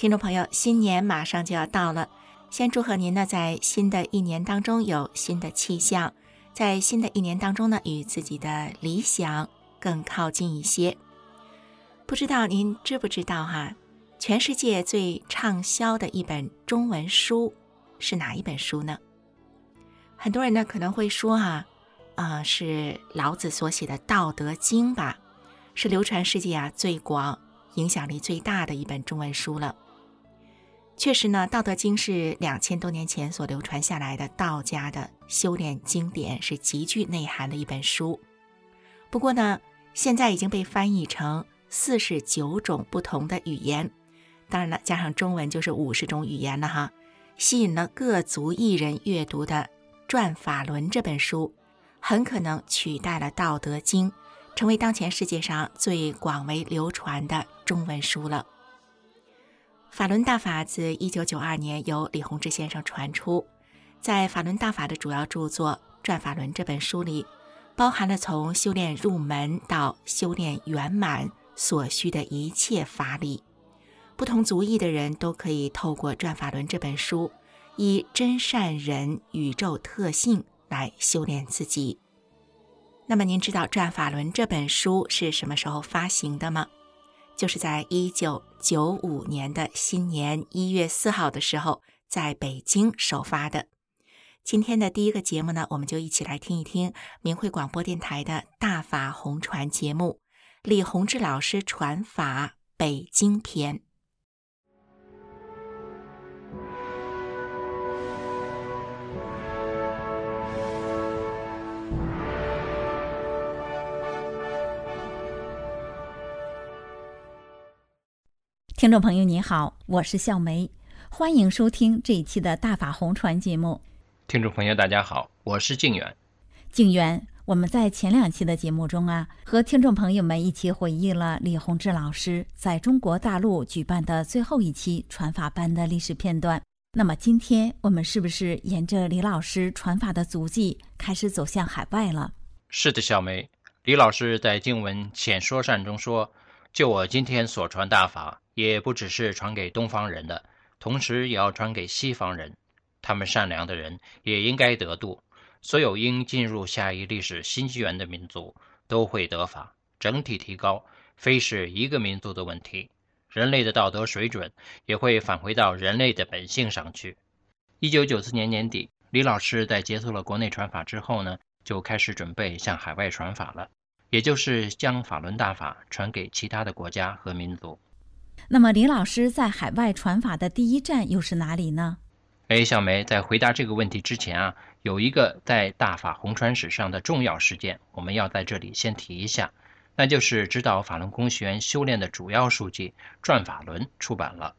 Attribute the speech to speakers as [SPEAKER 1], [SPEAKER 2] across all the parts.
[SPEAKER 1] 听众朋友，新年马上就要到了，先祝贺您呢，在新的一年当中有新的气象，在新的一年当中呢，与自己的理想更靠近一些。不知道您知不知道哈，全世界最畅销的一本中文书是哪一本书呢？很多人呢可能会说哈，啊，是老子所写的《道德经》吧，是流传世界啊最广、影响力最大的一本中文书了。确实呢，《道德经》是两千多年前所流传下来的道家的修炼经典，是极具内涵的一本书。不过呢，现在已经被翻译成四十九种不同的语言，当然了，加上中文就是五十种语言了哈，吸引了各族艺人阅读的《转法轮》这本书，很可能取代了《道德经》，成为当前世界上最广为流传的中文书了。法轮大法自一九九二年由李洪志先生传出，在法轮大法的主要著作《转法轮》这本书里，包含了从修炼入门到修炼圆满所需的一切法理。不同族裔的人都可以透过《转法轮》这本书，以真善人宇宙特性来修炼自己。那么，您知道《转法轮》这本书是什么时候发行的吗？就是在一九九五年的新年一月四号的时候，在北京首发的。今天的第一个节目呢，我们就一起来听一听明慧广播电台的大法红传节目，李洪志老师传法北京篇。
[SPEAKER 2] 听众朋友，你好，我是笑梅，欢迎收听这一期的大法红传节目。
[SPEAKER 3] 听众朋友，大家好，我是静远。
[SPEAKER 2] 静远，我们在前两期的节目中啊，和听众朋友们一起回忆了李洪志老师在中国大陆举办的最后一期传法班的历史片段。那么今天我们是不是沿着李老师传法的足迹，开始走向海外了？
[SPEAKER 3] 是的，小梅。李老师在经文浅说善中说：“就我今天所传大法。”也不只是传给东方人的，同时也要传给西方人。他们善良的人也应该得度。所有应进入下一历史新纪元的民族都会得法，整体提高，非是一个民族的问题。人类的道德水准也会返回到人类的本性上去。一九九四年年底，李老师在结束了国内传法之后呢，就开始准备向海外传法了，也就是将法轮大法传给其他的国家和民族。
[SPEAKER 2] 那么，李老师在海外传法的第一站又是哪里呢？
[SPEAKER 3] 哎，小梅，在回答这个问题之前啊，有一个在大法红传史上的重要事件，我们要在这里先提一下，那就是指导法轮功学员修炼的主要书籍《转法轮》出版了。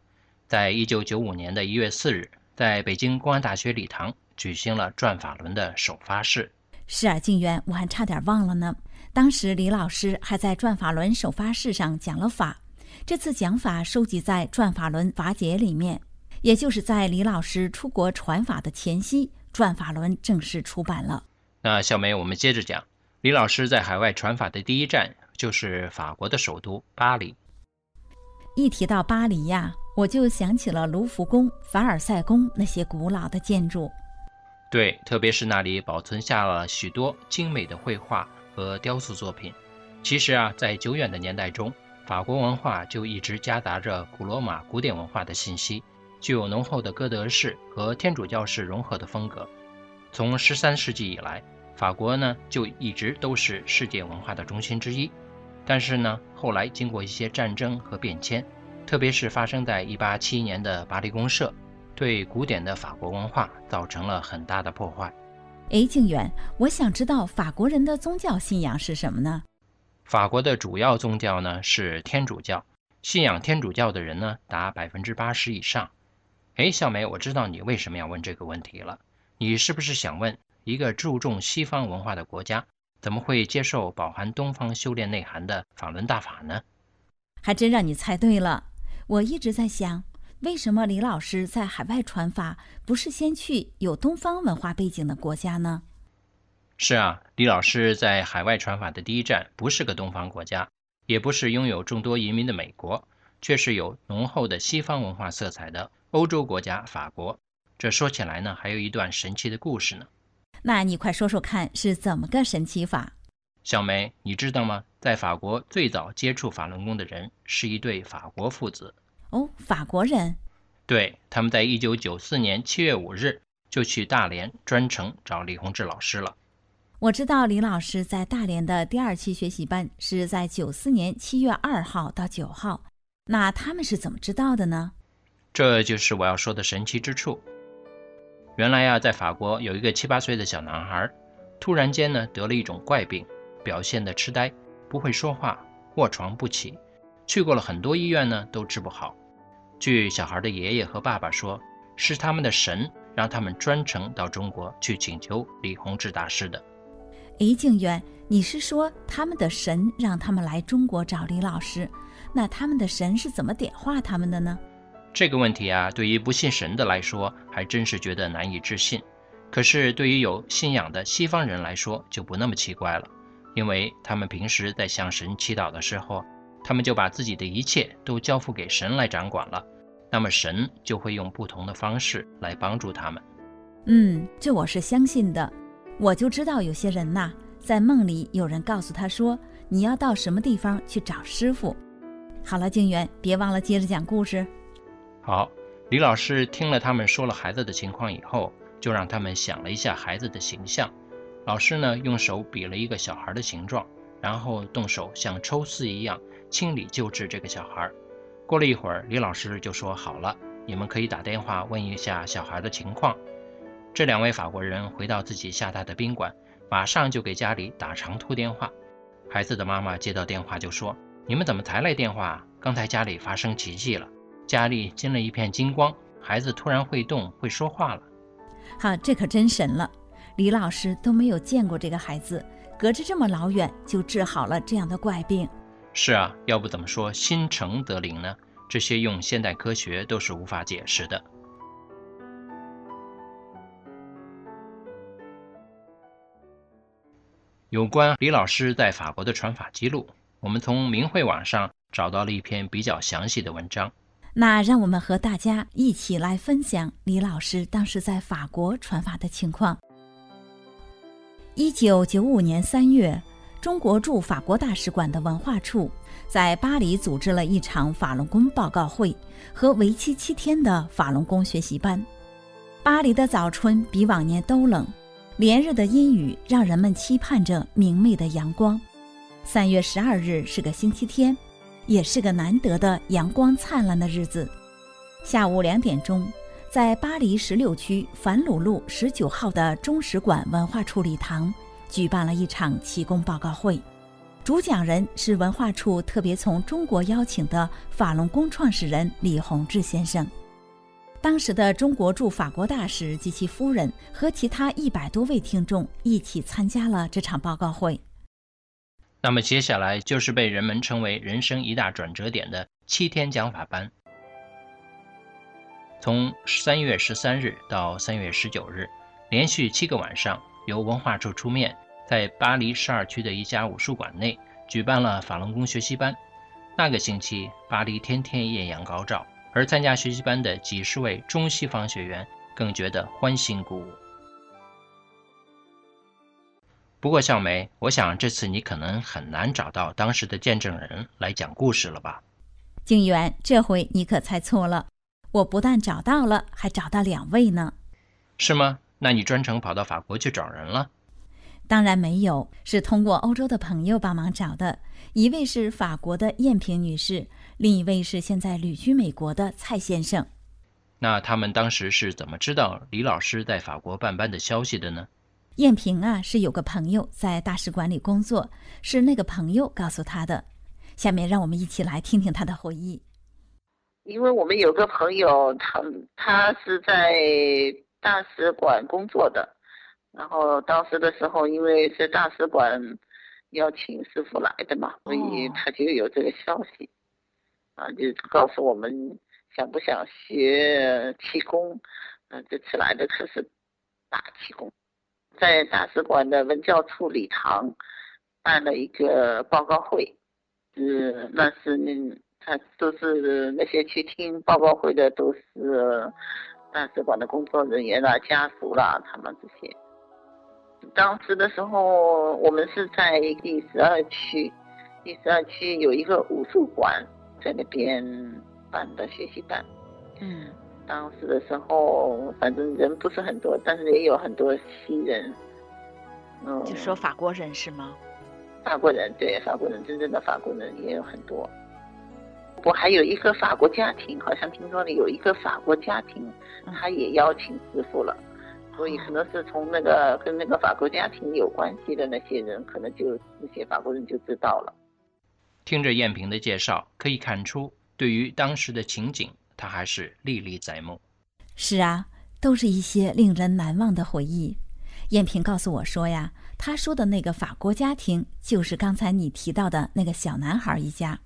[SPEAKER 3] 在一九九五年的一月四日，在北京公安大学礼堂举行了《转法轮》的首发式。
[SPEAKER 2] 是啊，静渊，我还差点忘了呢。当时李老师还在《转法轮》首发式上讲了法。这次讲法收集在《转法轮法解》里面，也就是在李老师出国传法的前夕，《转法轮》正式出版了。
[SPEAKER 3] 那小梅，我们接着讲，李老师在海外传法的第一站就是法国的首都巴黎。
[SPEAKER 2] 一提到巴黎呀，我就想起了卢浮宫、凡尔赛宫那些古老的建筑。
[SPEAKER 3] 对，特别是那里保存下了许多精美的绘画和雕塑作品。其实啊，在久远的年代中，法国文化就一直夹杂着古罗马古典文化的信息，具有浓厚的哥德式和天主教式融合的风格。从十三世纪以来，法国呢就一直都是世界文化的中心之一。但是呢，后来经过一些战争和变迁，特别是发生在1871年的巴黎公社，对古典的法国文化造成了很大的破坏。
[SPEAKER 2] 哎，静远，我想知道法国人的宗教信仰是什么呢？
[SPEAKER 3] 法国的主要宗教呢是天主教，信仰天主教的人呢达百分之八十以上。哎，小梅，我知道你为什么要问这个问题了。你是不是想问，一个注重西方文化的国家，怎么会接受饱含东方修炼内涵的法轮大法呢？
[SPEAKER 2] 还真让你猜对了。我一直在想，为什么李老师在海外传法，不是先去有东方文化背景的国家呢？
[SPEAKER 3] 是啊，李老师在海外传法的第一站，不是个东方国家，也不是拥有众多移民的美国，却是有浓厚的西方文化色彩的欧洲国家法国。这说起来呢，还有一段神奇的故事呢。
[SPEAKER 2] 那你快说说看，是怎么个神奇法？
[SPEAKER 3] 小梅，你知道吗？在法国最早接触法轮功的人是一对法国父子。
[SPEAKER 2] 哦，法国人。
[SPEAKER 3] 对，他们在一九九四年七月五日就去大连专程找李洪志老师了。
[SPEAKER 2] 我知道李老师在大连的第二期学习班是在九四年七月二号到九号。那他们是怎么知道的呢？
[SPEAKER 3] 这就是我要说的神奇之处。原来呀，在法国有一个七八岁的小男孩，突然间呢得了一种怪病，表现的痴呆，不会说话，卧床不起，去过了很多医院呢都治不好。据小孩的爷爷和爸爸说，是他们的神让他们专程到中国去请求李洪志大师的。
[SPEAKER 2] 哎，静远，你是说他们的神让他们来中国找李老师？那他们的神是怎么点化他们的呢？
[SPEAKER 3] 这个问题啊，对于不信神的来说，还真是觉得难以置信。可是对于有信仰的西方人来说，就不那么奇怪了，因为他们平时在向神祈祷的时候，他们就把自己的一切都交付给神来掌管了。那么神就会用不同的方式来帮助他们。
[SPEAKER 2] 嗯，这我是相信的。我就知道有些人呐，在梦里有人告诉他说：“你要到什么地方去找师傅。”好了，静远，别忘了接着讲故事。
[SPEAKER 3] 好，李老师听了他们说了孩子的情况以后，就让他们想了一下孩子的形象。老师呢，用手比了一个小孩的形状，然后动手像抽丝一样清理救治这个小孩。过了一会儿，李老师就说：“好了，你们可以打电话问一下小孩的情况。”这两位法国人回到自己下榻的宾馆，马上就给家里打长途电话。孩子的妈妈接到电话就说：“你们怎么才来电话？刚才家里发生奇迹了。”家里进了一片金光，孩子突然会动，会说话了。
[SPEAKER 2] 哈，这可真神了！李老师都没有见过这个孩子，隔着这么老远就治好了这样的怪病。
[SPEAKER 3] 是啊，要不怎么说心诚则灵呢？这些用现代科学都是无法解释的。有关李老师在法国的传法记录，我们从明慧网上找到了一篇比较详细的文章。
[SPEAKER 2] 那让我们和大家一起来分享李老师当时在法国传法的情况。一九九五年三月，中国驻法国大使馆的文化处在巴黎组织了一场法轮功报告会和为期七天的法轮功学习班。巴黎的早春比往年都冷，连日的阴雨让人们期盼着明媚的阳光。三月十二日是个星期天。也是个难得的阳光灿烂的日子。下午两点钟，在巴黎十六区凡鲁路十九号的中使馆文化处礼堂，举办了一场启功报告会。主讲人是文化处特别从中国邀请的法轮功创始人李洪志先生。当时的中国驻法国大使及其夫人和其他一百多位听众一起参加了这场报告会。
[SPEAKER 3] 那么接下来就是被人们称为人生一大转折点的七天讲法班。从三月十三日到三月十九日，连续七个晚上，由文化处出面，在巴黎十二区的一家武术馆内举办了法轮功学习班。那个星期，巴黎天天艳阳高照，而参加学习班的几十位中西方学员更觉得欢欣鼓舞。不过，小梅，我想这次你可能很难找到当时的见证人来讲故事了吧？
[SPEAKER 2] 静远，这回你可猜错了，我不但找到了，还找到两位呢。
[SPEAKER 3] 是吗？那你专程跑到法国去找人了？
[SPEAKER 2] 当然没有，是通过欧洲的朋友帮忙找的。一位是法国的燕萍女士，另一位是现在旅居美国的蔡先生。
[SPEAKER 3] 那他们当时是怎么知道李老师在法国办班的消息的呢？
[SPEAKER 2] 燕平啊，是有个朋友在大使馆里工作，是那个朋友告诉他的。下面让我们一起来听听他的回忆。
[SPEAKER 4] 因为我们有个朋友，他他是在大使馆工作的，然后当时的时候，因为是大使馆邀请师傅来的嘛，所以他就有这个消息，啊，就告诉我们想不想学气功，嗯，这次来的可是大气功，在大使馆的文教处礼堂办了一个报告会，是那是那。他都是那些去听报告会的，都是大使馆的工作人员啦、家属啦，他们这些。当时的时候，我们是在第十二区，第十二区有一个武术馆，在那边办的学习班。
[SPEAKER 1] 嗯。
[SPEAKER 4] 当时的时候，反正人不是很多，但是也有很多西人。
[SPEAKER 1] 嗯。就说法国人是吗？
[SPEAKER 4] 法国人，对，法国人，真正的法国人也有很多。我还有一个法国家庭，好像听说了有一个法国家庭，他也邀请师傅了，所以可能是从那个跟那个法国家庭有关系的那些人，可能就那些法国人就知道了。
[SPEAKER 3] 听着燕平的介绍，可以看出对于当时的情景，他还是历历在目。
[SPEAKER 2] 是啊，都是一些令人难忘的回忆。燕平告诉我说呀，他说的那个法国家庭，就是刚才你提到的那个小男孩一家。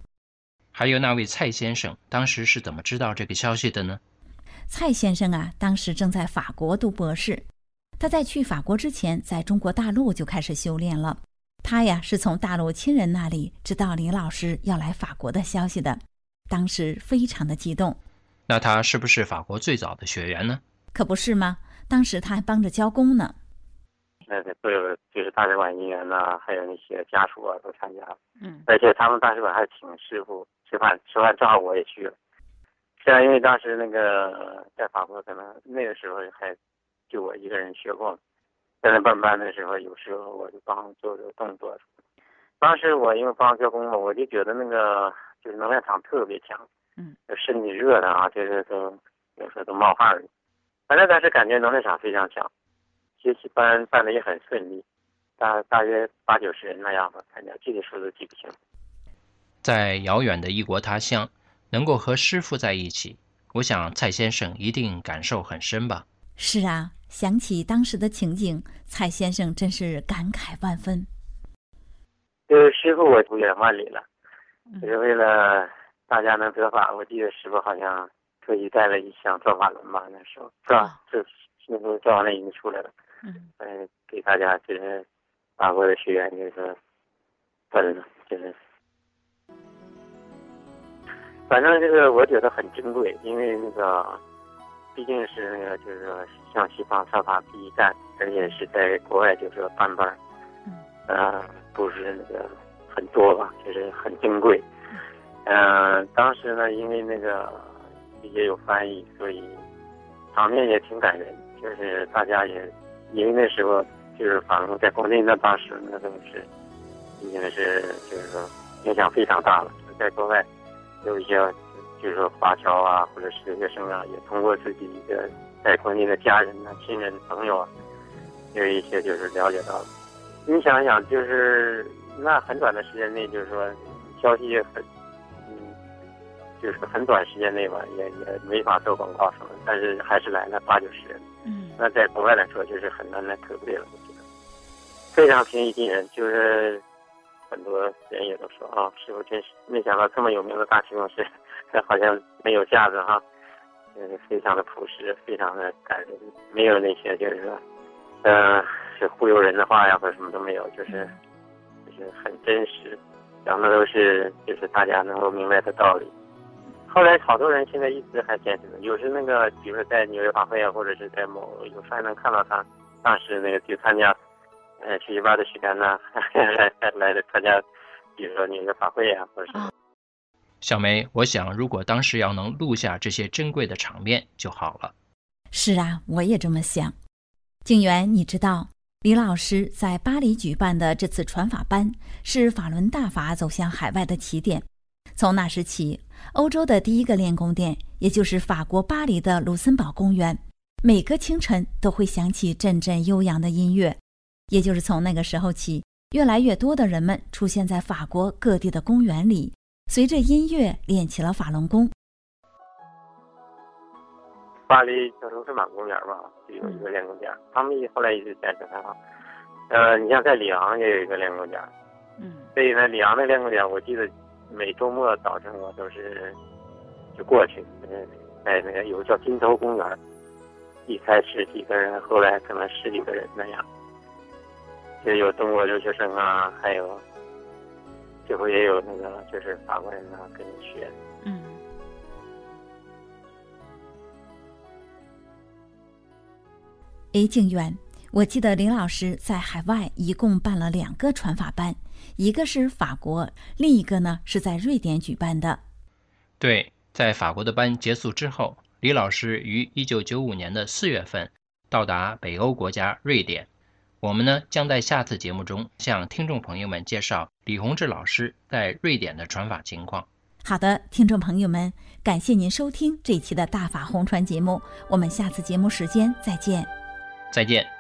[SPEAKER 3] 还有那位蔡先生，当时是怎么知道这个消息的呢？
[SPEAKER 2] 蔡先生啊，当时正在法国读博士。他在去法国之前，在中国大陆就开始修炼了。他呀，是从大陆亲人那里知道李老师要来法国的消息的，当时非常的激动。
[SPEAKER 3] 那他是不是法国最早的学员呢？
[SPEAKER 2] 可不是吗？当时他还帮着教工呢。
[SPEAKER 5] 那所有就是大使馆人员呐，还有那些家属啊，都参加了。
[SPEAKER 1] 嗯。
[SPEAKER 5] 而且他们大使馆还请师傅。吃饭吃饭正好我也去了，虽然因为当时那个在法国可能那个时候还就我一个人学过，在那办班的时候有时候我就帮做做动作。当时我因为帮教工嘛，我就觉得那个就是能量场特别强，
[SPEAKER 1] 嗯，
[SPEAKER 5] 身体热的啊，就是都有时候都冒汗了。反正当时感觉能量场非常强，学习班办的也很顺利，大大约八九十人那样吧，参加具体数字记不清。
[SPEAKER 3] 在遥远的异国他乡，能够和师傅在一起，我想蔡先生一定感受很深吧。
[SPEAKER 2] 是啊，想起当时的情景，蔡先生真是感慨万分。
[SPEAKER 5] 就是师傅，我不远万里了，就是为了大家能得法。我记得师傅好像特意带了一箱造法轮吧，那时候是吧？这师傅造完了已经出来了，
[SPEAKER 1] 嗯，
[SPEAKER 5] 嗯，给大家就是法国的学员就是分了，就是。反正这个我觉得很珍贵，因为那个毕竟是那个就是说向西方策法第一站，而且是在国外就是说班班，
[SPEAKER 1] 嗯，
[SPEAKER 5] 呃，不是那个很多吧，就是很珍贵。嗯，当时呢，因为那个也有翻译，所以场面也挺感人，就是大家也因为那时候就是反正在国内那当时那都是已经是就是说影响非常大了，在国外。有一些，就是说华侨啊，或者是留学生啊，也通过自己的在国内的家人啊、亲人、朋友啊，有一些就是了解到了。你想想，就是那很短的时间内，就是说消息也很，嗯，就是很短时间内吧，也也没法做广告什么，但是还是来了八九十人。
[SPEAKER 1] 嗯。
[SPEAKER 5] 那在国外来说，就是很难能可贵了，我觉得非常平易近人，就是。很多人也都说啊，师傅真是没想到这么有名的大气功这，好像没有架子哈，嗯，非常的朴实，非常的感人，没有那些就是说，嗯，是忽悠人的话呀，或者什么都没有，就是就是很真实，讲的都是就是大家能够明白的道理。后来好多人现在一直还坚持，有时那个比如说在纽约法会啊，或者是在某有时还能看到他当时那个去参加。呃，学习班的学员呢，来来参加，比如说纽约法会啊，或者什么。
[SPEAKER 3] 小梅，我想如果当时要能录下这些珍贵的场面就好了。
[SPEAKER 2] 是啊，我也这么想。静媛，你知道李老师在巴黎举办的这次传法班，是法轮大法走向海外的起点。从那时起，欧洲的第一个练功殿，也就是法国巴黎的卢森堡公园，每个清晨都会响起阵阵悠扬的音乐。也就是从那个时候起，越来越多的人们出现在法国各地的公园里，随着音乐练起了法轮功。
[SPEAKER 5] 巴黎叫什么圣马公园吧，就有一个练功点，他们后来一直坚持开放。呃，你像在里昂也有一个练功点，
[SPEAKER 2] 嗯
[SPEAKER 5] 所以呢，里昂的练功点，我记得每周末早晨我都是就过去，嗯，在那个有个叫金头公园，一开始几个人，后来可能十几个人那样，就有中国留学生啊，还有最后也有那个就是法国人呢跟你学。
[SPEAKER 2] 嗯。哎，静远，我记得林老师在海外一共办了两个传法班，一个是法国，另一个呢是在瑞典举办的。
[SPEAKER 6] 对，在法国的班结束之后，李老师于一九九五年的四月份到达北欧国家瑞典。我们呢将在下次节目中向听众朋友们介绍李洪志老师在瑞典的传法情况。
[SPEAKER 2] 好的，听众朋友们，感谢您收听这一期的大法红传节目，我们下次节目时间再见。
[SPEAKER 6] 再见。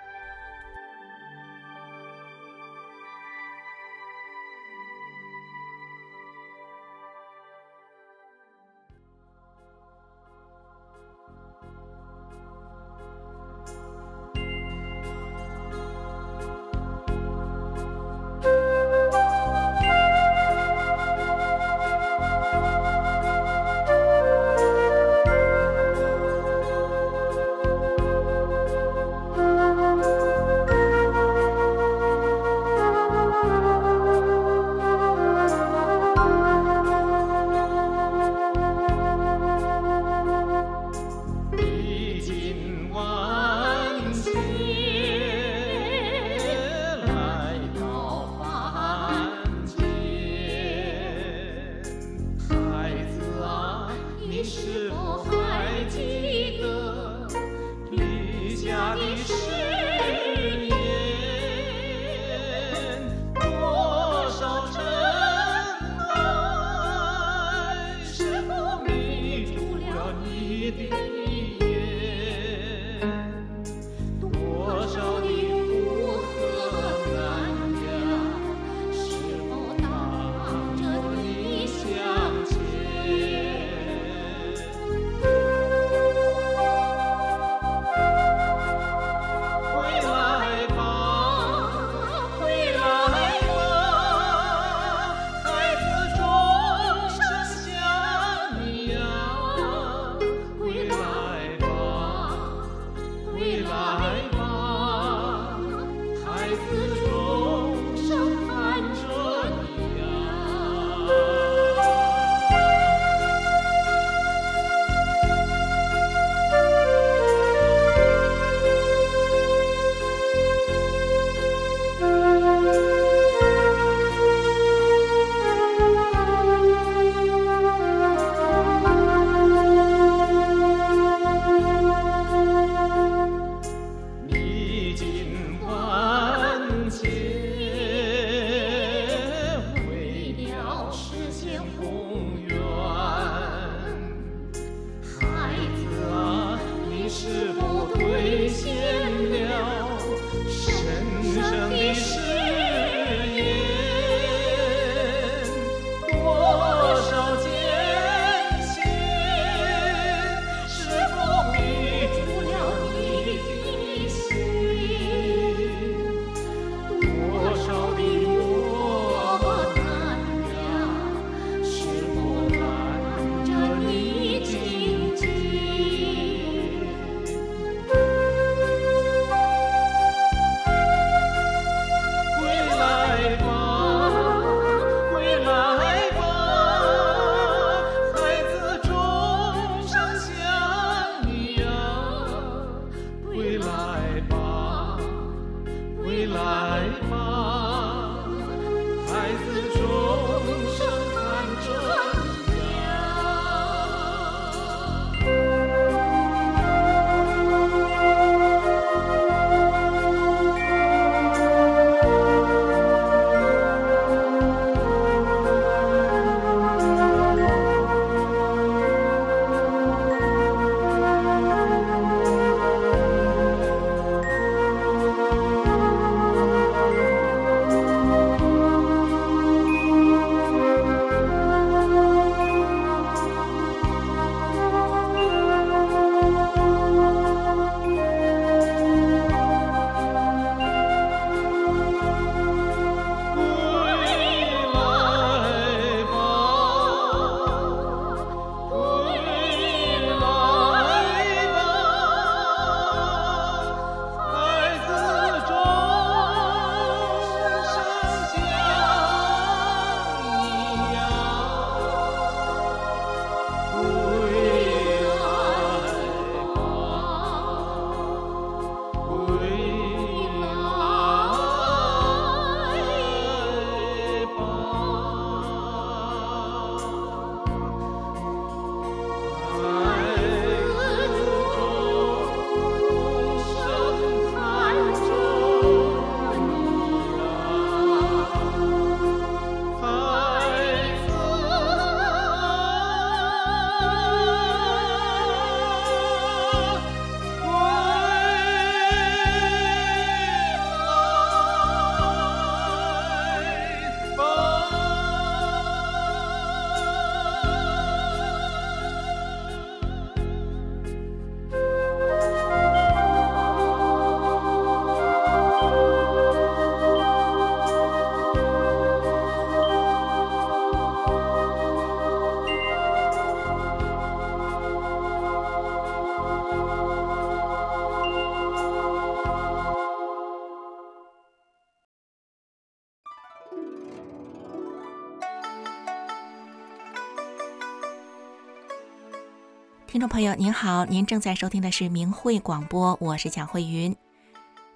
[SPEAKER 1] 朋友您好，您正在收听的是明慧广播，我是蒋慧云。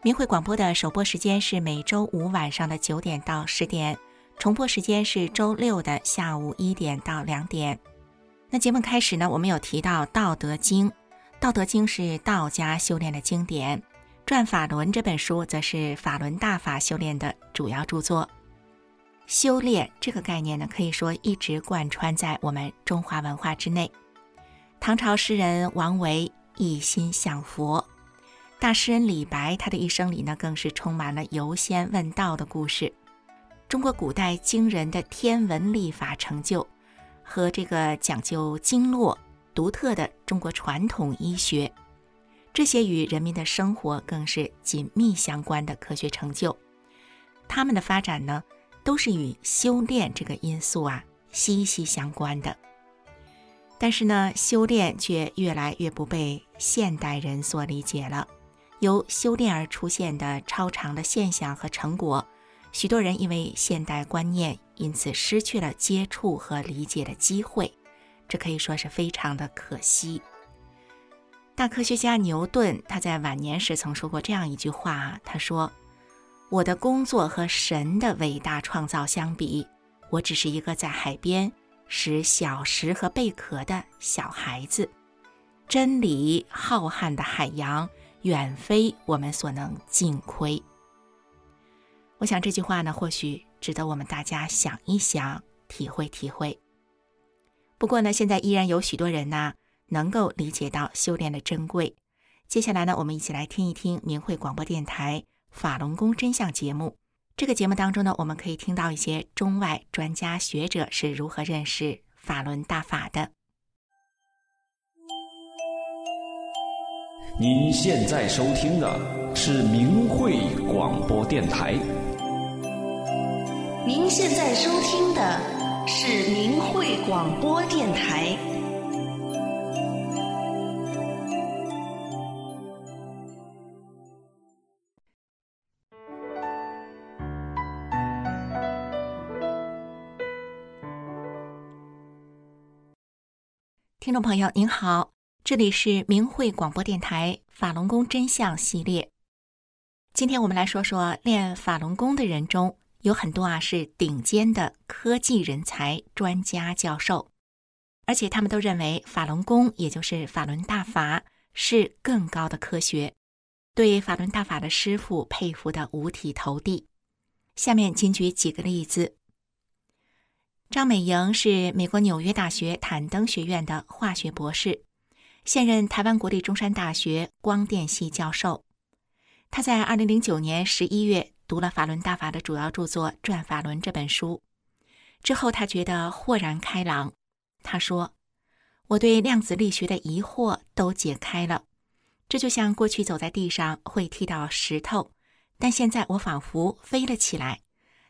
[SPEAKER 1] 明慧广播的首播时间是每周五晚上的九点到十点，重播时间是周六的下午一点到两点。那节目开始呢，我们有提到《道德经》，《道德经》是道家修炼的经典，《转法轮》这本书则是法轮大法修炼的主要著作。修炼这个概念呢，可以说一直贯穿在我们中华文化之内。唐朝诗人王维一心向佛，大诗人李白，他的一生里呢，更是充满了游仙问道的故事。中国古代惊人的天文历法成就，和这个讲究经络、独特的中国传统医学，这些与人民的生活更是紧密相关的科学成就，他们的发展呢，都是与修炼这个因素啊息息相关的。但是呢，修炼却越来越不被现代人所理解了。由修炼而出现的超常的现象和成果，许多人因为现代观念，因此失去了接触和理解的机会，这可以说是非常的可惜。大科学家牛顿他在晚年时曾说过这样一句话：“他说，我的工作和神的伟大创造相比，我只是一个在海边。”使小石和贝壳的小孩子，真理浩瀚的海洋远非我们所能尽窥。我想这句话呢，或许值得我们大家想一想，体会体会。不过呢，现在依然有许多人呢，能够理解到修炼的珍贵。接下来呢，我们一起来听一听明慧广播电台法轮功真相节目。这个节目当中呢，我们可以听到一些中外专家学者是如何认识法轮大法的。
[SPEAKER 7] 您现在收听的是明慧广播电台。
[SPEAKER 8] 您现在收听的是明慧广播电台。
[SPEAKER 1] 听众朋友您好，这里是明慧广播电台法轮功真相系列。今天我们来说说练法轮功的人中有很多啊是顶尖的科技人才、专家、教授，而且他们都认为法轮功也就是法轮大法是更高的科学，对法轮大法的师傅佩服的五体投地。下面仅举几个例子。张美莹是美国纽约大学坦登学院的化学博士，现任台湾国立中山大学光电系教授。他在二零零九年十一月读了法轮大法的主要著作《转法轮》这本书，之后他觉得豁然开朗。他说：“我对量子力学的疑惑都解开了，这就像过去走在地上会踢到石头，但现在我仿佛飞了起来，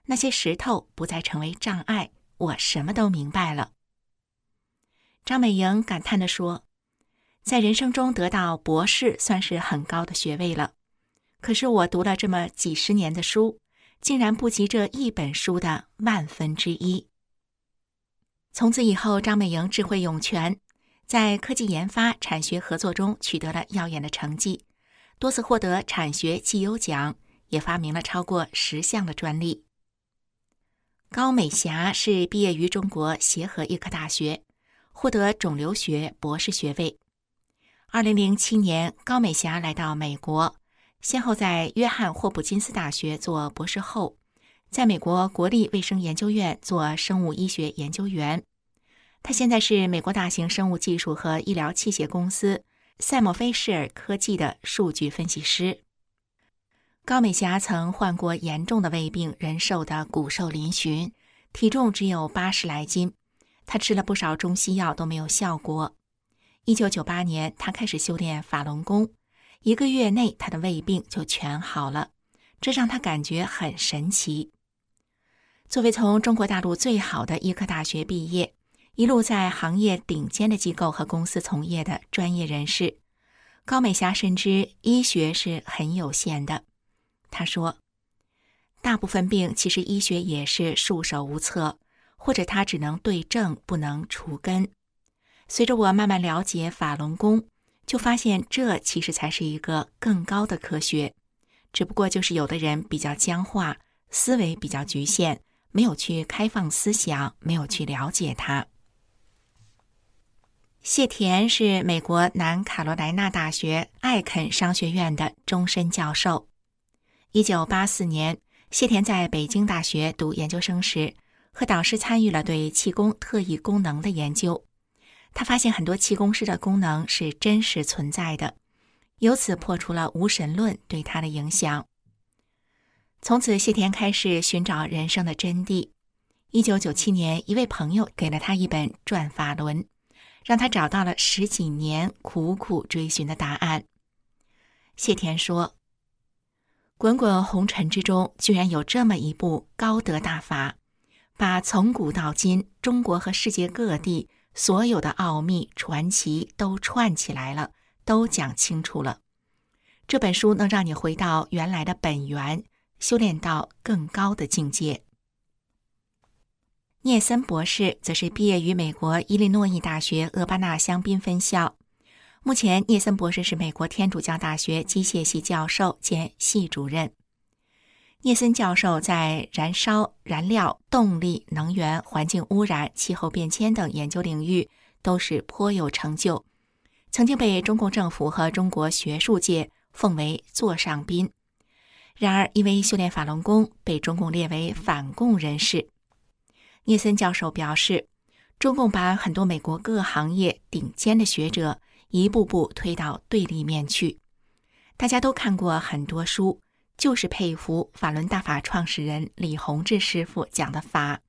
[SPEAKER 1] 那些石头不再成为障碍。”我什么都明白了。张美莹感叹地说：“在人生中得到博士算是很高的学位了，可是我读了这么几十年的书，竟然不及这一本书的万分之一。”从此以后，张美莹智慧涌泉，在科技研发、产学合作中取得了耀眼的成绩，多次获得产学绩优奖，也发明了超过十项的专利。高美霞是毕业于中国协和医科大学，获得肿瘤学博士学位。二零零七年，高美霞来到美国，先后在约翰霍普金斯大学做博士后，在美国国立卫生研究院做生物医学研究员。他现在是美国大型生物技术和医疗器械公司赛默菲士尔科技的数据分析师。高美霞曾患过严重的胃病，人瘦得骨瘦嶙峋，体重只有八十来斤。她吃了不少中西药都没有效果。一九九八年，她开始修炼法轮功，一个月内她的胃病就全好了，这让她感觉很神奇。作为从中国大陆最好的医科大学毕业，一路在行业顶尖的机构和公司从业的专业人士，高美霞深知医学是很有限的。他说：“大部分病其实医学也是束手无策，或者他只能对症不能除根。随着我慢慢了解法轮功，就发现这其实才是一个更高的科学，只不过就是有的人比较僵化，思维比较局限，没有去开放思想，没有去了解它。谢田是美国南卡罗来纳大学艾肯商学院的终身教授。一九八四年，谢田在北京大学读研究生时，和导师参与了对气功特异功能的研究。他发现很多气功师的功能是真实存在的，由此破除了无神论对他的影响。从此，谢田开始寻找人生的真谛。一九九七年，一位朋友给了他一本《转法轮》，让他找到了十几年苦苦追寻的答案。谢田说：“滚滚红尘之中，居然有这么一部高德大法，把从古到今中国和世界各地。”所有的奥秘传奇都串起来了，都讲清楚了。这本书能让你回到原来的本源，修炼到更高的境界。聂森博士则是毕业于美国伊利诺伊大学厄巴纳香槟分校，目前聂森博士是美国天主教大学机械系教授兼系主任。聂森教授在燃烧、燃料、动力、能源、环境污染、气候变迁等研究领域都是颇有成就，曾经被中共政府和中国学术界奉为座上宾。然而，因为修炼法轮功，被中共列为反共人士。聂森教授表示，中共把很多美国各行业顶尖的学者一步步推到对立面去。大家都看过很多书。就是佩服法轮大法创始人李洪志师傅讲的法，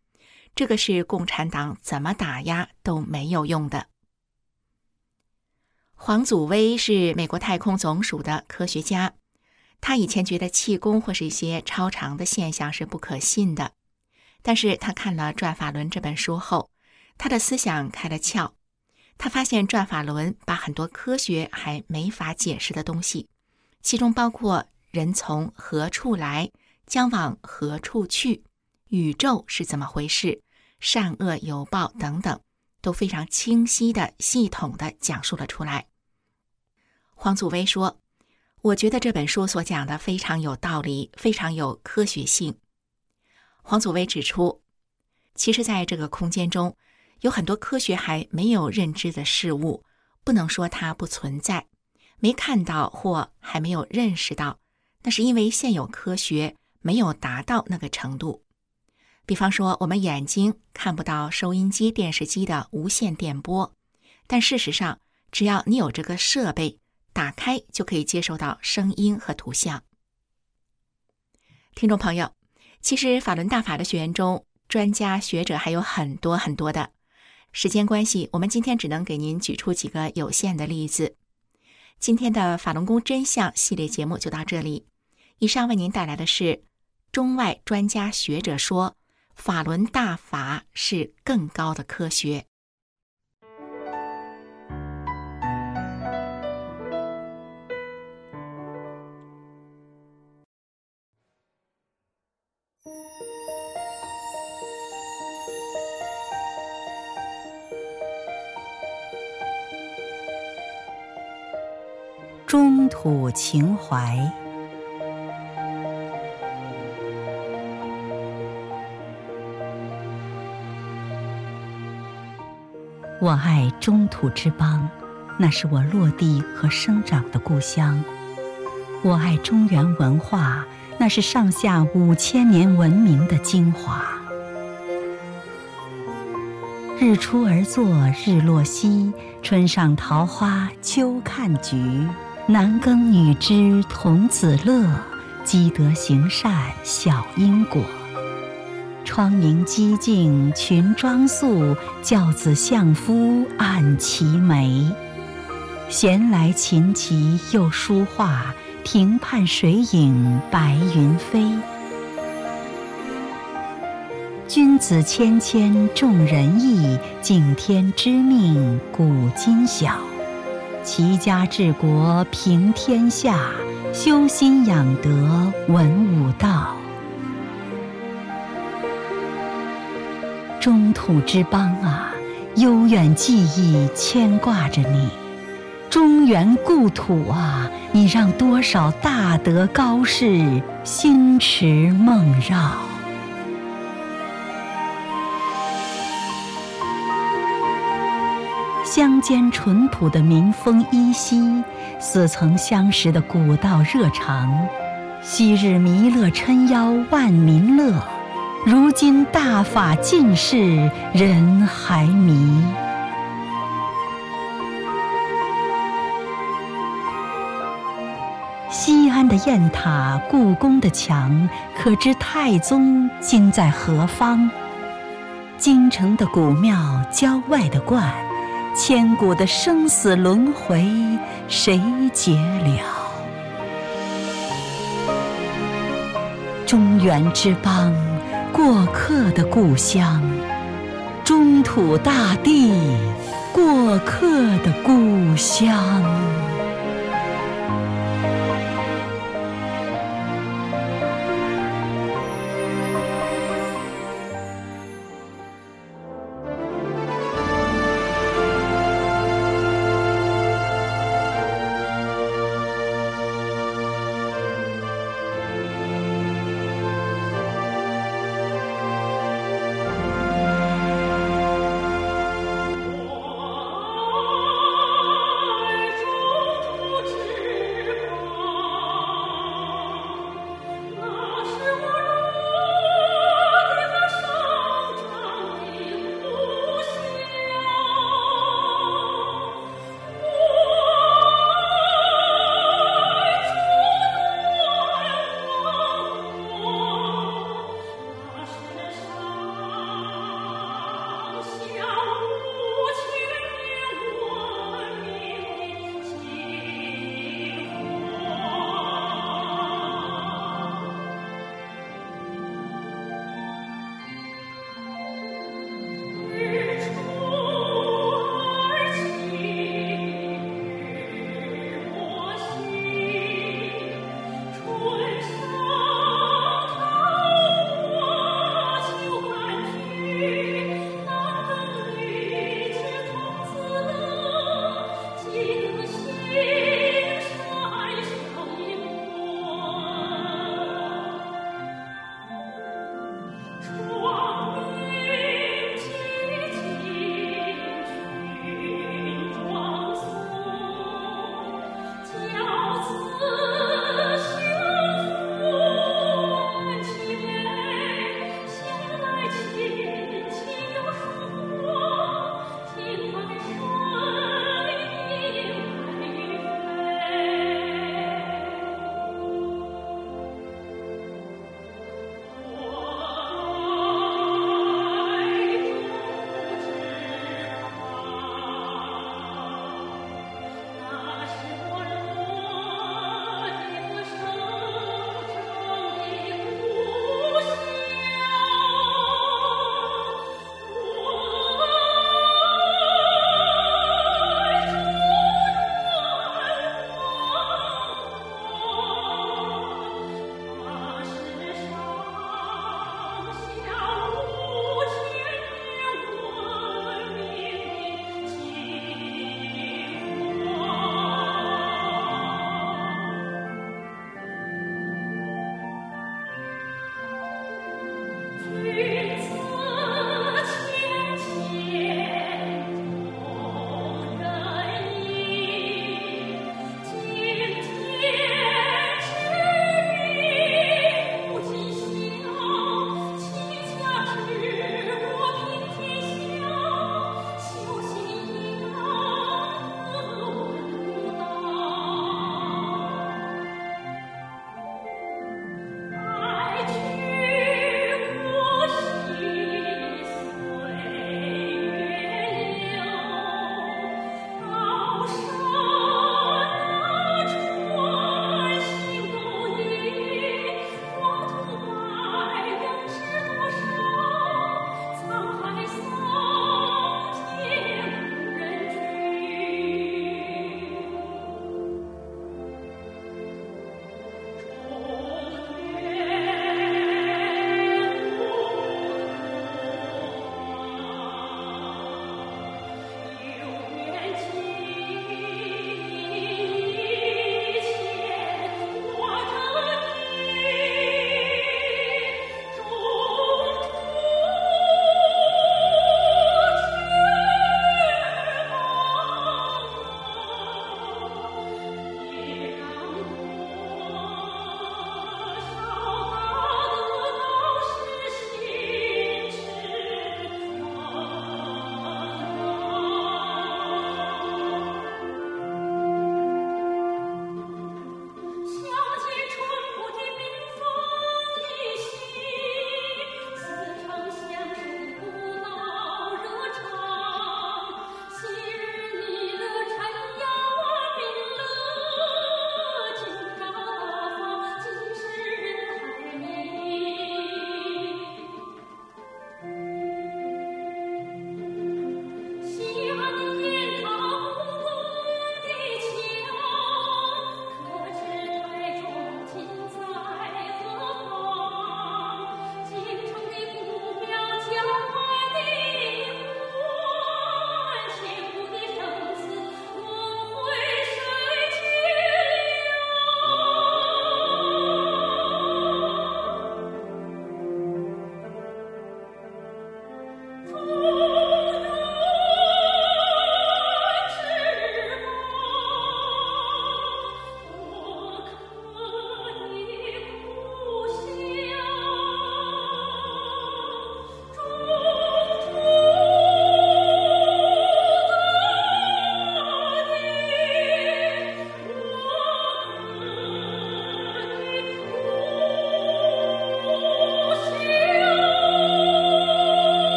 [SPEAKER 1] 这个是共产党怎么打压都没有用的。黄祖威是美国太空总署的科学家，他以前觉得气功或是一些超常的现象是不可信的，但是他看了《转法轮》这本书后，他的思想开了窍，他发现《转法轮》把很多科学还没法解释的东西，其中包括。人从何处来，将往何处去？宇宙是怎么回事？善恶有报等等，都非常清晰的、系统的讲述了出来。黄祖威说：“我觉得这本书所讲的非常有道理，非常有科学性。”黄祖威指出，其实在这个空间中，有很多科学还没有认知的事物，不能说它不存在，没看到或还没有认识到。那是因为现有科学没有达到那个程度。比方说，我们眼睛看不到收音机、电视机的无线电波，但事实上，只要你有这个设备，打开就可以接收到声音和图像。听众朋友，其实法轮大法的学员中，专家学者还有很多很多的。时间关系，我们今天只能给您举出几个有限的例子。今天的法轮功真相系列节目就到这里。以上为您带来的是中外专家学者说法轮大法是更高的科学。
[SPEAKER 9] 中土情怀。我爱中土之邦，那是我落地和生长的故乡。我爱中原文化，那是上下五千年文明的精华。日出而作，日落西，春上桃花，秋看菊。男耕女织童子乐，积德行善小因果。窗明几净群装素，教子相夫按其眉。闲来琴棋又书画，亭畔水影白云飞。君子谦谦重仁义，敬天知命古今晓。齐家治国平天下，修心养德文武道。中土之邦啊，悠远记忆牵挂着你。中原故土啊，你让多少大德高士心驰梦绕。乡间淳朴的民风依稀，似曾相识的古道热肠。昔日弥勒撑腰万民乐，如今大法尽释人还迷。西安的雁塔，故宫的墙，可知太宗今在何方？京城的古庙，郊外的观，千古的生死轮回，谁解了？中原之邦，过客的故乡，中土大地，过客的故乡。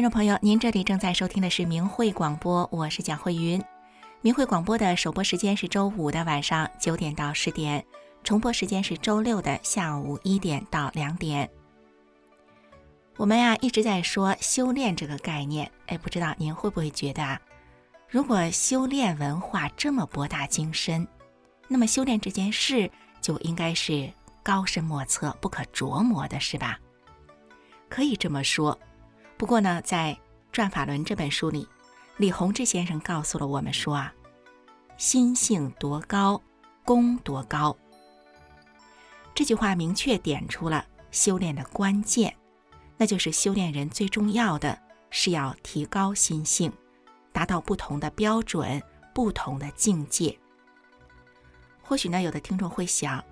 [SPEAKER 1] 听众朋友，您这里正在收听的是明慧广播，我是蒋慧云。明慧广播的首播时间是周五的晚上九点到十点，重播时间是周六的下午一点到两点。我们呀一直在说修炼这个概念，哎，不知道您会不会觉得啊，如果修炼文化这么博大精深，那么修炼这件事就应该是高深莫测、不可琢磨的，是吧？可以这么说。不过呢，在《转法轮》这本书里，李洪志先生告诉了我们说啊，心性多高，功多高。这句话明确点出了修炼的关键，那就是修炼人最重要的是要提高心性，达到不同的标准、不同的境界。或许呢，有的听众会想，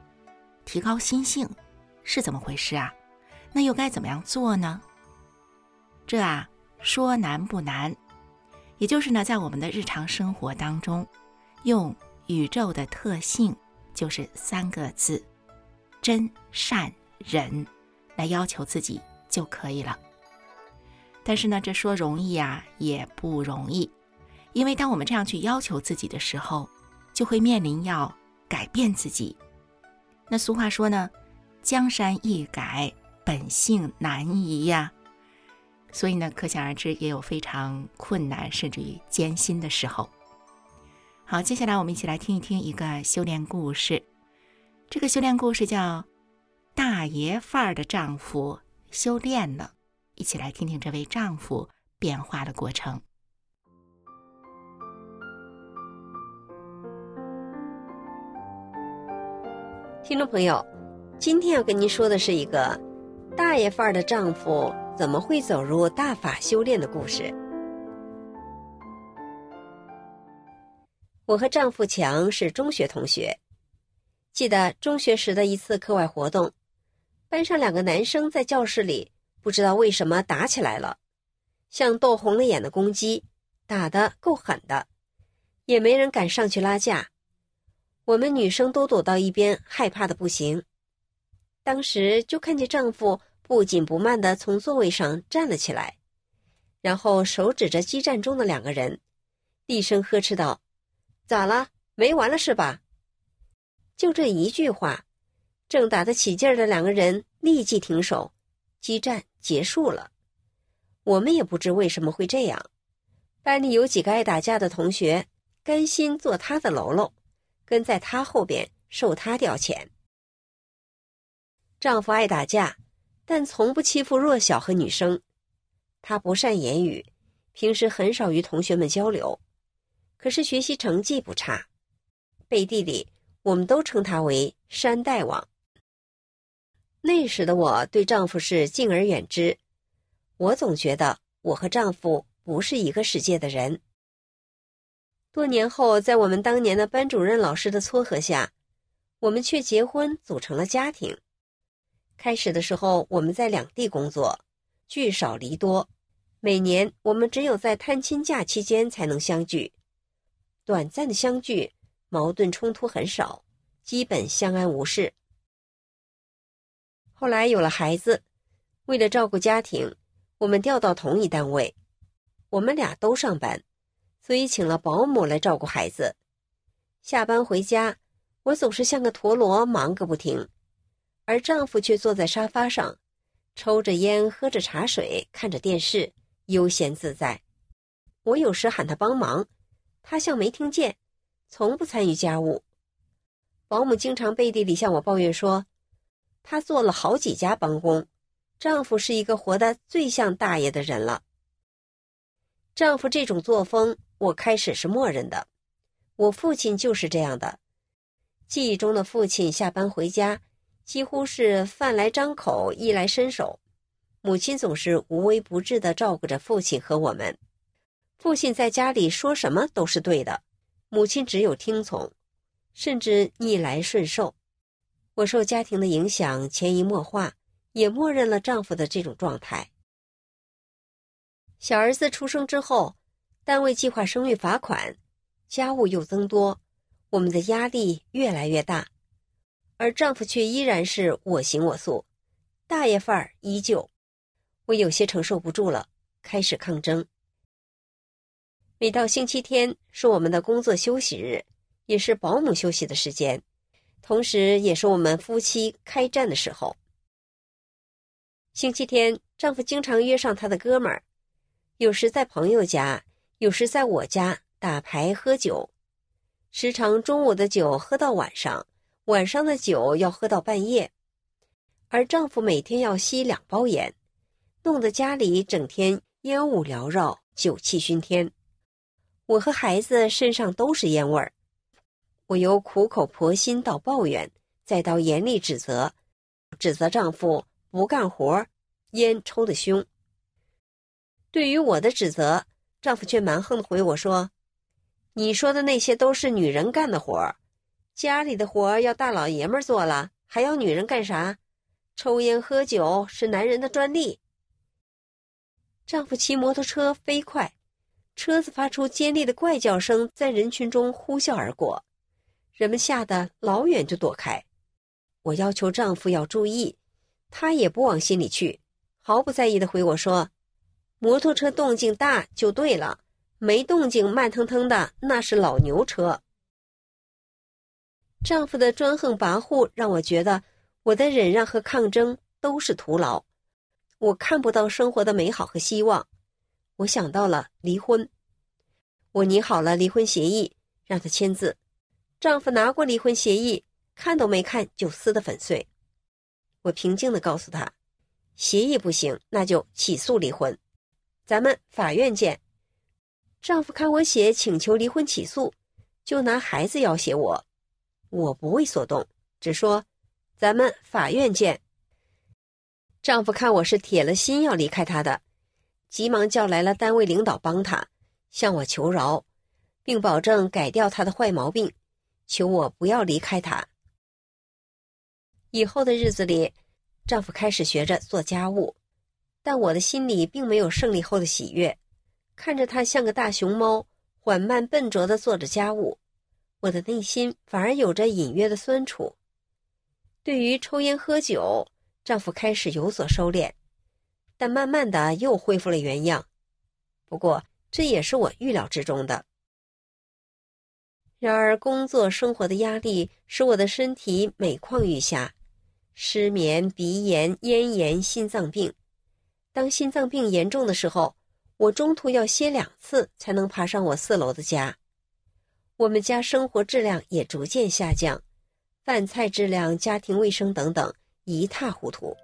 [SPEAKER 1] 提高心性是怎么回事啊？那又该怎么样做呢？这啊，说难不难，也就是呢，在我们的日常生活当中，用宇宙的特性，就是三个字：真善忍，来要求自己就可以了。但是呢，这说容易啊，也不容易，因为当我们这样去要求自己的时候，就会面临要改变自己。那俗话说呢，江山易改，本性难移呀。所以呢，可想而知，也有非常困难甚至于艰辛的时候。好，接下来我们一起来听一听一个修炼故事。这个修炼故事叫“大爷范儿的丈夫修炼了”，一起来听听这位丈夫变化的过程。
[SPEAKER 10] 听众朋友，今天要跟您说的是一个大爷范儿的丈夫。怎么会走入大法修炼的故事？我和丈夫强是中学同学，记得中学时的一次课外活动，班上两个男生在教室里不知道为什么打起来了，像斗红了眼的公鸡，打得够狠的，也没人敢上去拉架，我们女生都躲到一边，害怕的不行。当时就看见丈夫。不紧不慢地从座位上站了起来，然后手指着激战中的两个人，厉声呵斥道：“咋了？没完了是吧？”就这一句话，正打得起劲儿的两个人立即停手，激战结束了。我们也不知为什么会这样，班里有几个爱打架的同学，甘心做他的喽喽，跟在他后边受他调遣。丈夫爱打架。但从不欺负弱小和女生，他不善言语，平时很少与同学们交流，可是学习成绩不差。背地里，我们都称他为“山大王”。那时的我对丈夫是敬而远之，我总觉得我和丈夫不是一个世界的人。多年后，在我们当年的班主任老师的撮合下，我们却结婚，组成了家庭。开始的时候，我们在两地工作，聚少离多。每年我们只有在探亲假期间才能相聚，短暂的相聚，矛盾冲突很少，基本相安无事。后来有了孩子，为了照顾家庭，我们调到同一单位，我们俩都上班，所以请了保姆来照顾孩子。下班回家，我总是像个陀螺，忙个不停。而丈夫却坐在沙发上，抽着烟，喝着茶水，看着电视，悠闲自在。我有时喊他帮忙，他像没听见，从不参与家务。保姆经常背地里向我抱怨说，她做了好几家帮工，丈夫是一个活得最像大爷的人了。丈夫这种作风，我开始是默认的。我父亲就是这样的，记忆中的父亲下班回家。几乎是饭来张口，衣来伸手，母亲总是无微不至的照顾着父亲和我们。父亲在家里说什么都是对的，母亲只有听从，甚至逆来顺受。我受家庭的影响，潜移默化，也默认了丈夫的这种状态。小儿子出生之后，单位计划生育罚款，家务又增多，我们的压力越来越大。而丈夫却依然是我行我素，大爷范儿依旧，我有些承受不住了，开始抗争。每到星期天是我们的工作休息日，也是保姆休息的时间，同时也是我们夫妻开战的时候。星期天，丈夫经常约上他的哥们儿，有时在朋友家，有时在我家打牌喝酒，时常中午的酒喝到晚上，晚上的酒要喝到半夜。而丈夫每天要吸两包烟，弄得家里整天烟雾缭绕，酒气熏天。我和孩子身上都是烟味儿，我由苦口婆心到抱怨，再到严厉指责，指责丈夫不干活，烟抽得凶。对于我的指责，丈夫却蛮横的回我说：“你说的那些都是女人干的活儿，家里的活要大老爷们做了，还要女人干啥？抽烟喝酒是男人的专利。”丈夫骑摩托车飞快。车子发出尖利的怪叫声，在人群中呼啸而过，人们吓得老远就躲开。我要求丈夫要注意，他也不往心里去，毫不在意的回我说：“摩托车动静大就对了，没动静慢腾腾的那是老牛车。”丈夫的专横跋扈让我觉得我的忍让和抗争都是徒劳，我看不到生活的美好和希望。我想到了离婚，我拟好了离婚协议，让他签字。丈夫拿过离婚协议，看都没看就撕得粉碎。我平静的告诉他，协议不行，那就起诉离婚，咱们法院见。丈夫看我写请求离婚起诉，就拿孩子要挟我，我不为所动，只说咱们法院见。丈夫看我是铁了心要离开他的。急忙叫来了单位领导帮他，向我求饶，并保证改掉他的坏毛病，求我不要离开他。以后的日子里，丈夫开始学着做家务，但我的心里并没有胜利后的喜悦。看着他像个大熊猫，缓慢笨拙地做着家务，我的内心反而有着隐约的酸楚。对于抽烟喝酒，丈夫开始有所收敛。但慢慢的又恢复了原样，不过这也是我预料之中的。然而，工作生活的压力使我的身体每况愈下，失眠、鼻炎、咽炎、心脏病。当心脏病严重的时候，我中途要歇两次才能爬上我四楼的家。我们家生活质量也逐渐下降，饭菜质量、家庭卫生等等一塌糊涂。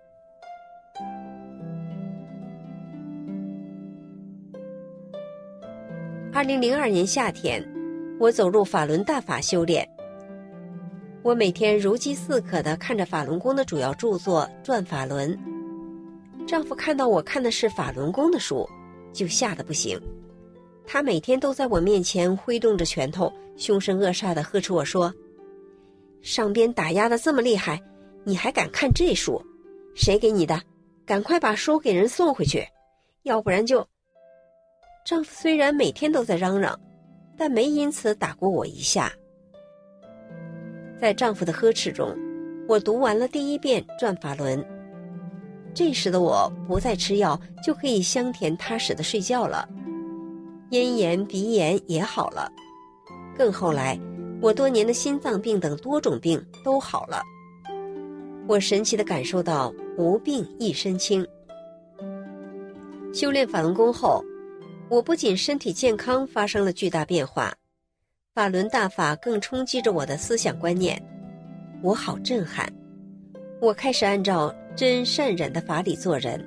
[SPEAKER 10] 二零零二年夏天，我走入法轮大法修炼。我每天如饥似渴的看着法轮功的主要著作《转法轮》。丈夫看到我看的是法轮功的书，就吓得不行。他每天都在我面前挥动着拳头，凶神恶煞的呵斥我说：“上边打压的这么厉害，你还敢看这书？谁给你的？赶快把书给人送回去，要不然就……”丈夫虽然每天都在嚷嚷，但没因此打过我一下。在丈夫的呵斥中，我读完了第一遍《转法轮》。这时的我不再吃药，就可以香甜踏实的睡觉了，咽炎、鼻炎也好了。更后来，我多年的心脏病等多种病都好了。我神奇的感受到无病一身轻。修炼法轮功后。我不仅身体健康发生了巨大变化，法轮大法更冲击着我的思想观念，我好震撼。我开始按照真善忍的法理做人。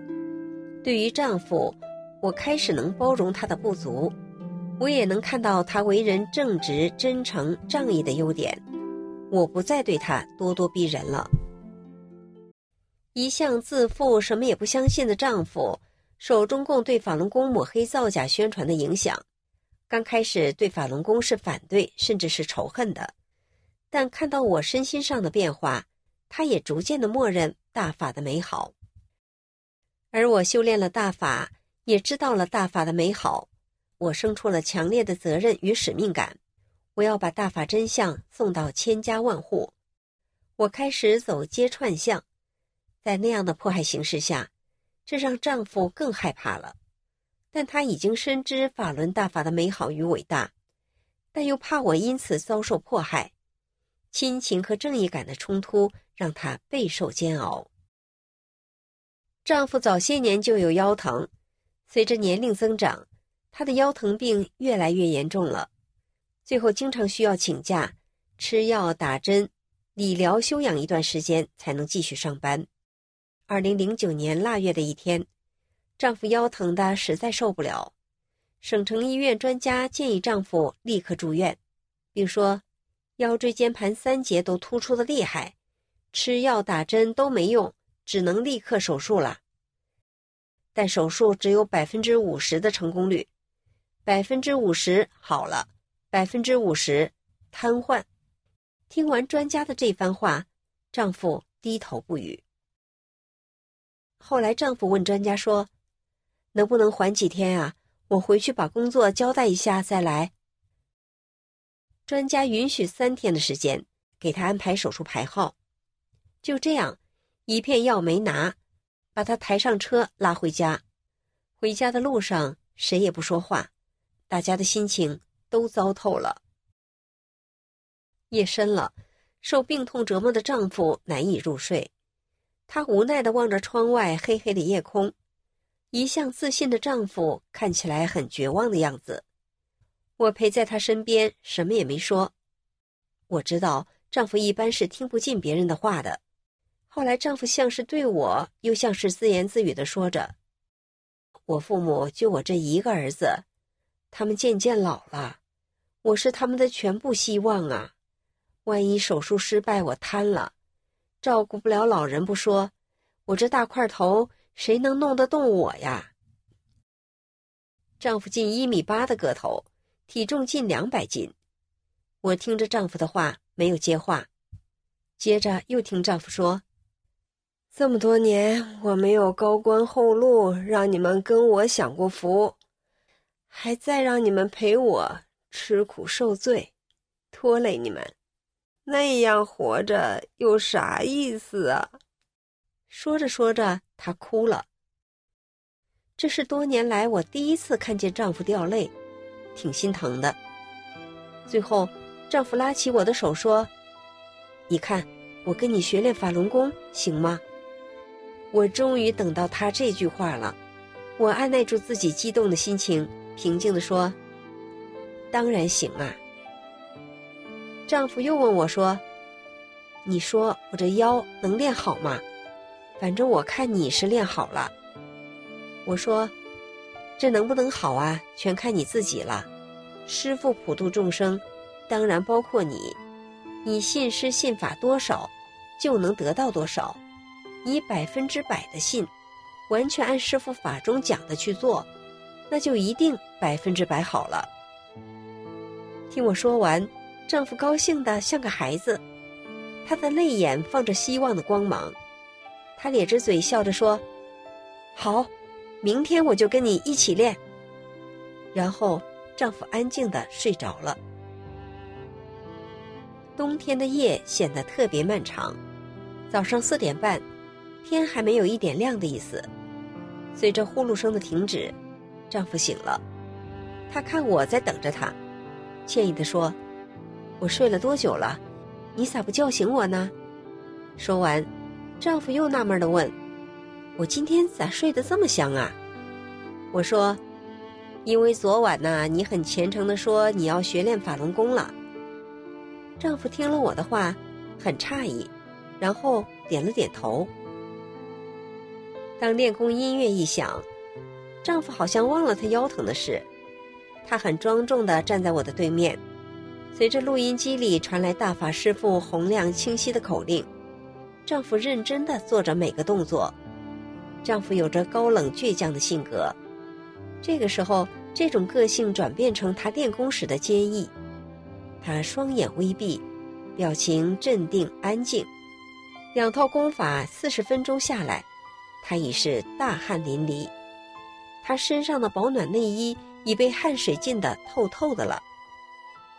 [SPEAKER 10] 对于丈夫，我开始能包容他的不足，我也能看到他为人正直、真诚、仗义的优点。我不再对他咄咄逼人了。一向自负、什么也不相信的丈夫。受中共对法轮功抹黑造假宣传的影响，刚开始对法轮功是反对甚至是仇恨的，但看到我身心上的变化，他也逐渐的默认大法的美好。而我修炼了大法，也知道了大法的美好，我生出了强烈的责任与使命感，我要把大法真相送到千家万户。我开始走街串巷，在那样的迫害形势下。这让丈夫更害怕了。但他已经深知法轮大法的美好与伟大，但又怕我因此遭受迫害，亲情和正义感的冲突让他备受煎熬。丈夫早些年就有腰疼，随着年龄增长，他的腰疼病越来越严重了，最后经常需要请假，吃药打针，理疗休养一段时间才能继续上班。二零零九年腊月的一天，丈夫腰疼的实在受不了，省城医院专家建议丈夫立刻住院，并说腰椎间盘三节都突出的厉害，吃药打针都没用。只能立刻手术了，但手术只有百分之五十的成功率，百分之五十好了，百分之五十瘫痪。听完专家的这番话，丈夫低头不语。后来，丈夫问专家说：“能不能缓几天啊？我回去把工作交代一下再来。”专家允许三天的时间，给他安排手术排号。就这样。一片药没拿，把他抬上车拉回家。回家的路上，谁也不说话，大家的心情都糟透了。夜深了，受病痛折磨的丈夫难以入睡，他无奈的望着窗外黑黑的夜空。一向自信的丈夫看起来很绝望的样子。我陪在他身边，什么也没说。我知道丈夫一般是听不进别人的话的。后来，丈夫像是对我，又像是自言自语的说着：“我父母就我这一个儿子，他们渐渐老了，我是他们的全部希望啊！万一手术失败，我瘫了，照顾不了老人不说，我这大块头谁能弄得动我呀？”丈夫近一米八的个头，体重近两百斤。我听着丈夫的话，没有接话，接着又听丈夫说。这么多年，我没有高官厚禄，让你们跟我享过福，还再让你们陪我吃苦受罪，拖累你们，那样活着有啥意思啊？说着说着，她哭了。这是多年来我第一次看见丈夫掉泪，挺心疼的。最后，丈夫拉起我的手说：“你看，我跟你学练法轮功，行吗？”我终于等到他这句话了，我按耐住自己激动的心情，平静地说：“当然行啊。”丈夫又问我说：“你说我这腰能练好吗？反正我看你是练好了。”我说：“这能不能好啊？全看你自己了。师傅普度众生，当然包括你。你信师信法多少，就能得到多少。”你百分之百的信，完全按师傅法中讲的去做，那就一定百分之百好了。听我说完，丈夫高兴的像个孩子，他的泪眼放着希望的光芒，他咧着嘴笑着说：“好，明天我就跟你一起练。”然后丈夫安静的睡着了。冬天的夜显得特别漫长，早上四点半。天还没有一点亮的意思，随着呼噜声的停止，丈夫醒了。他看我在等着他，歉意地说：“我睡了多久了？你咋不叫醒我呢？”说完，丈夫又纳闷地问：“我今天咋睡得这么香啊？”我说：“因为昨晚呢，你很虔诚地说你要学练法轮功了。”丈夫听了我的话，很诧异，然后点了点头。当练功音乐一响，丈夫好像忘了他腰疼的事，他很庄重地站在我的对面。随着录音机里传来大法师父洪亮清晰的口令，丈夫认真地做着每个动作。丈夫有着高冷倔强的性格，这个时候，这种个性转变成他练功时的坚毅。他双眼微闭，表情镇定安静。两套功法四十分钟下来。他已是大汗淋漓，他身上的保暖内衣已被汗水浸得透透的了，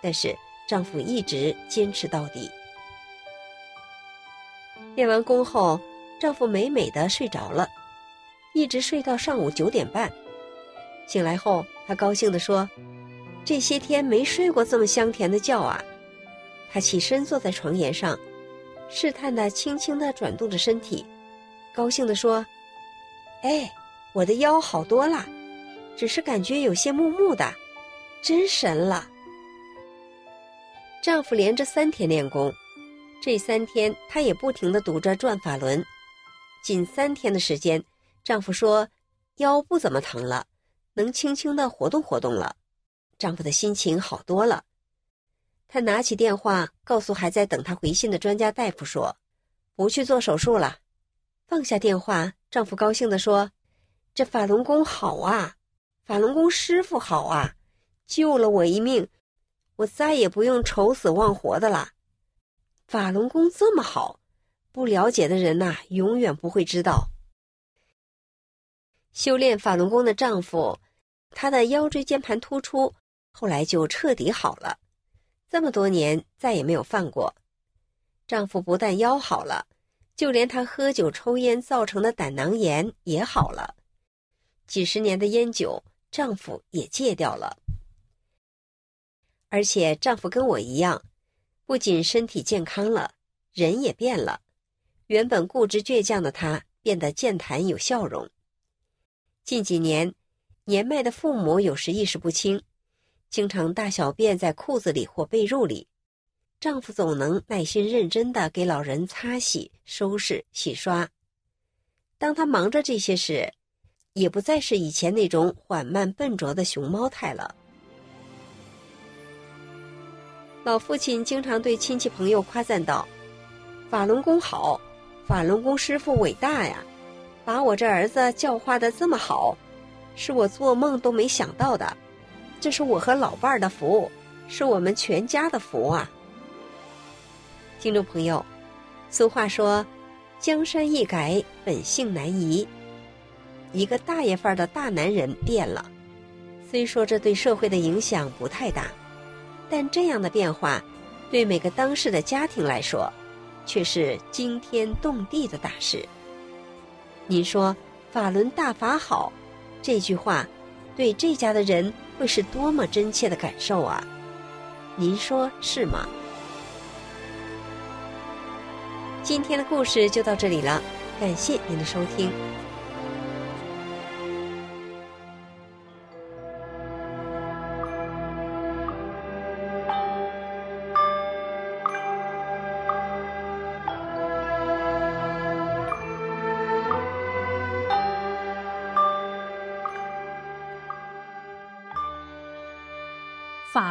[SPEAKER 10] 但是丈夫一直坚持到底。练完功后，丈夫美美的睡着了，一直睡到上午九点半。醒来后，他高兴地说：“这些天没睡过这么香甜的觉啊！”他起身坐在床沿上，试探的轻轻的转动着身体，高兴地说：“哎，我的腰好多了，只是感觉有些木木的，真神了。”丈夫连着三天练功，这三天她也不停的读着转法轮。仅三天的时间，丈夫说腰不怎么疼了，能轻轻的活动活动了，丈夫的心情好多了。他拿起电话，告诉还在等他回信的专家大夫说：“不去做手术了。”放下电话，丈夫高兴地说：“这法轮功好啊，法轮功师傅好啊，救了我一命。”我再也不用愁死忘活的了。法轮功这么好，不了解的人呐，永远不会知道。修炼法轮功的丈夫，他的腰椎间盘突出，后来就彻底好了，这么多年再也没有犯过。丈夫不但腰好了，就连他喝酒抽烟造成的胆囊炎也好了，几十年的烟酒，丈夫也戒掉了。而且丈夫跟我一样，不仅身体健康了，人也变了。原本固执倔强的他变得健谈有笑容。近几年，年迈的父母有时意识不清，经常大小便在裤子里或被褥里，丈夫总能耐心认真的给老人擦洗、收拾、洗刷。当他忙着这些时，也不再是以前那种缓慢笨拙的熊猫态了。老父亲经常对亲戚朋友夸赞道：“法轮功好，法轮功师傅伟大呀，把我这儿子教化的这么好，是我做梦都没想到的。这是我和老伴儿的福，是我们全家的福啊！”听众朋友，俗话说：“江山易改，本性难移。”一个大爷范儿的大男人变了，虽说这对社会的影响不太大。但这样的变化，对每个当事的家庭来说，却是惊天动地的大事。您说“法轮大法好”这句话，对这家的人会是多么真切的感受啊？您说是吗？今天的故事就到这里了，感谢您的收听。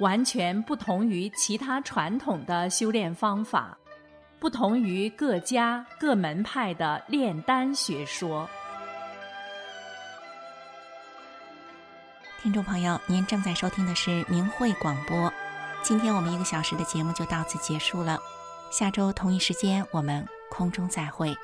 [SPEAKER 11] 完全不同于其他传统的修炼方法，不同于各家各门派的炼丹学说。
[SPEAKER 1] 听众朋友，您正在收听的是明慧广播。今天我们一个小时的节目就到此结束了，下周同一时间我们空中再会。